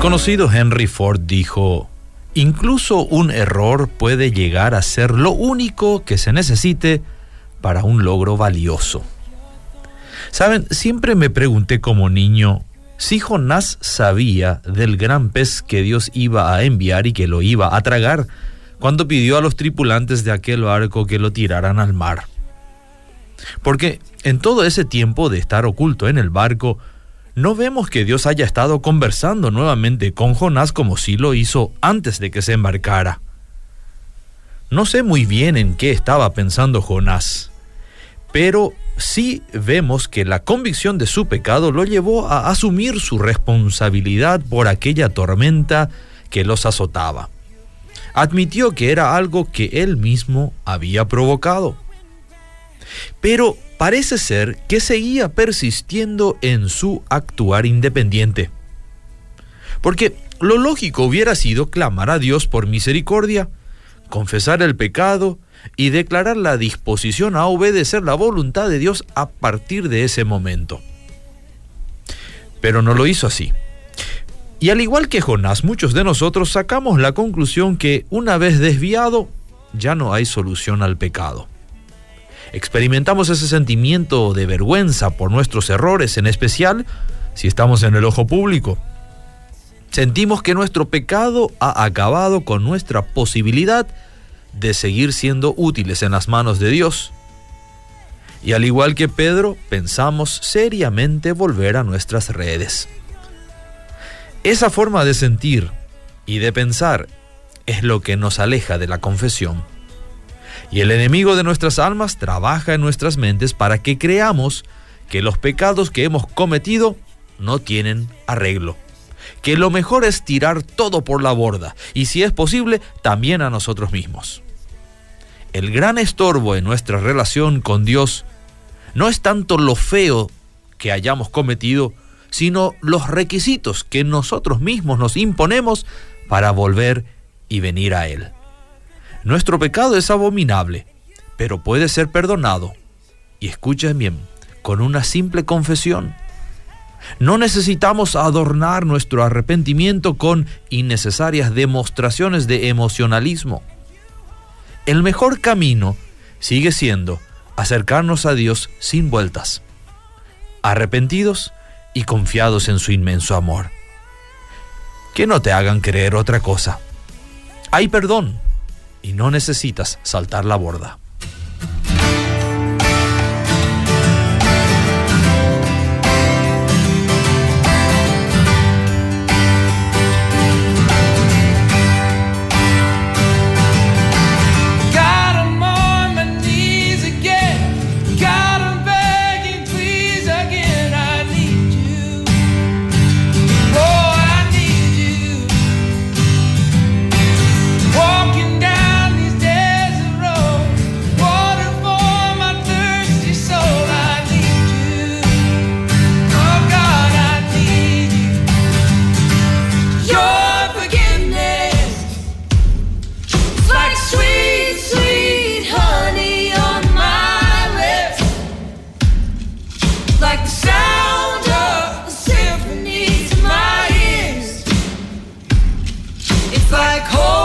Conocido Henry Ford dijo, incluso un error puede llegar a ser lo único que se necesite para un logro valioso. Saben, siempre me pregunté como niño si Jonás sabía del gran pez que Dios iba a enviar y que lo iba a tragar cuando pidió a los tripulantes de aquel barco que lo tiraran al mar. Porque en todo ese tiempo de estar oculto en el barco, no vemos que Dios haya estado conversando nuevamente con Jonás como si lo hizo antes de que se embarcara. No sé muy bien en qué estaba pensando Jonás, pero sí vemos que la convicción de su pecado lo llevó a asumir su responsabilidad por aquella tormenta que los azotaba. Admitió que era algo que él mismo había provocado. Pero parece ser que seguía persistiendo en su actuar independiente. Porque lo lógico hubiera sido clamar a Dios por misericordia, confesar el pecado y declarar la disposición a obedecer la voluntad de Dios a partir de ese momento. Pero no lo hizo así. Y al igual que Jonás, muchos de nosotros sacamos la conclusión que una vez desviado, ya no hay solución al pecado. Experimentamos ese sentimiento de vergüenza por nuestros errores, en especial si estamos en el ojo público. Sentimos que nuestro pecado ha acabado con nuestra posibilidad de seguir siendo útiles en las manos de Dios. Y al igual que Pedro, pensamos seriamente volver a nuestras redes. Esa forma de sentir y de pensar es lo que nos aleja de la confesión. Y el enemigo de nuestras almas trabaja en nuestras mentes para que creamos que los pecados que hemos cometido no tienen arreglo. Que lo mejor es tirar todo por la borda y si es posible también a nosotros mismos. El gran estorbo en nuestra relación con Dios no es tanto lo feo que hayamos cometido, sino los requisitos que nosotros mismos nos imponemos para volver y venir a Él. Nuestro pecado es abominable, pero puede ser perdonado. Y escuchen bien, con una simple confesión. No necesitamos adornar nuestro arrepentimiento con innecesarias demostraciones de emocionalismo. El mejor camino sigue siendo acercarnos a Dios sin vueltas, arrepentidos y confiados en su inmenso amor. Que no te hagan creer otra cosa. Hay perdón y no necesitas saltar la borda. like home.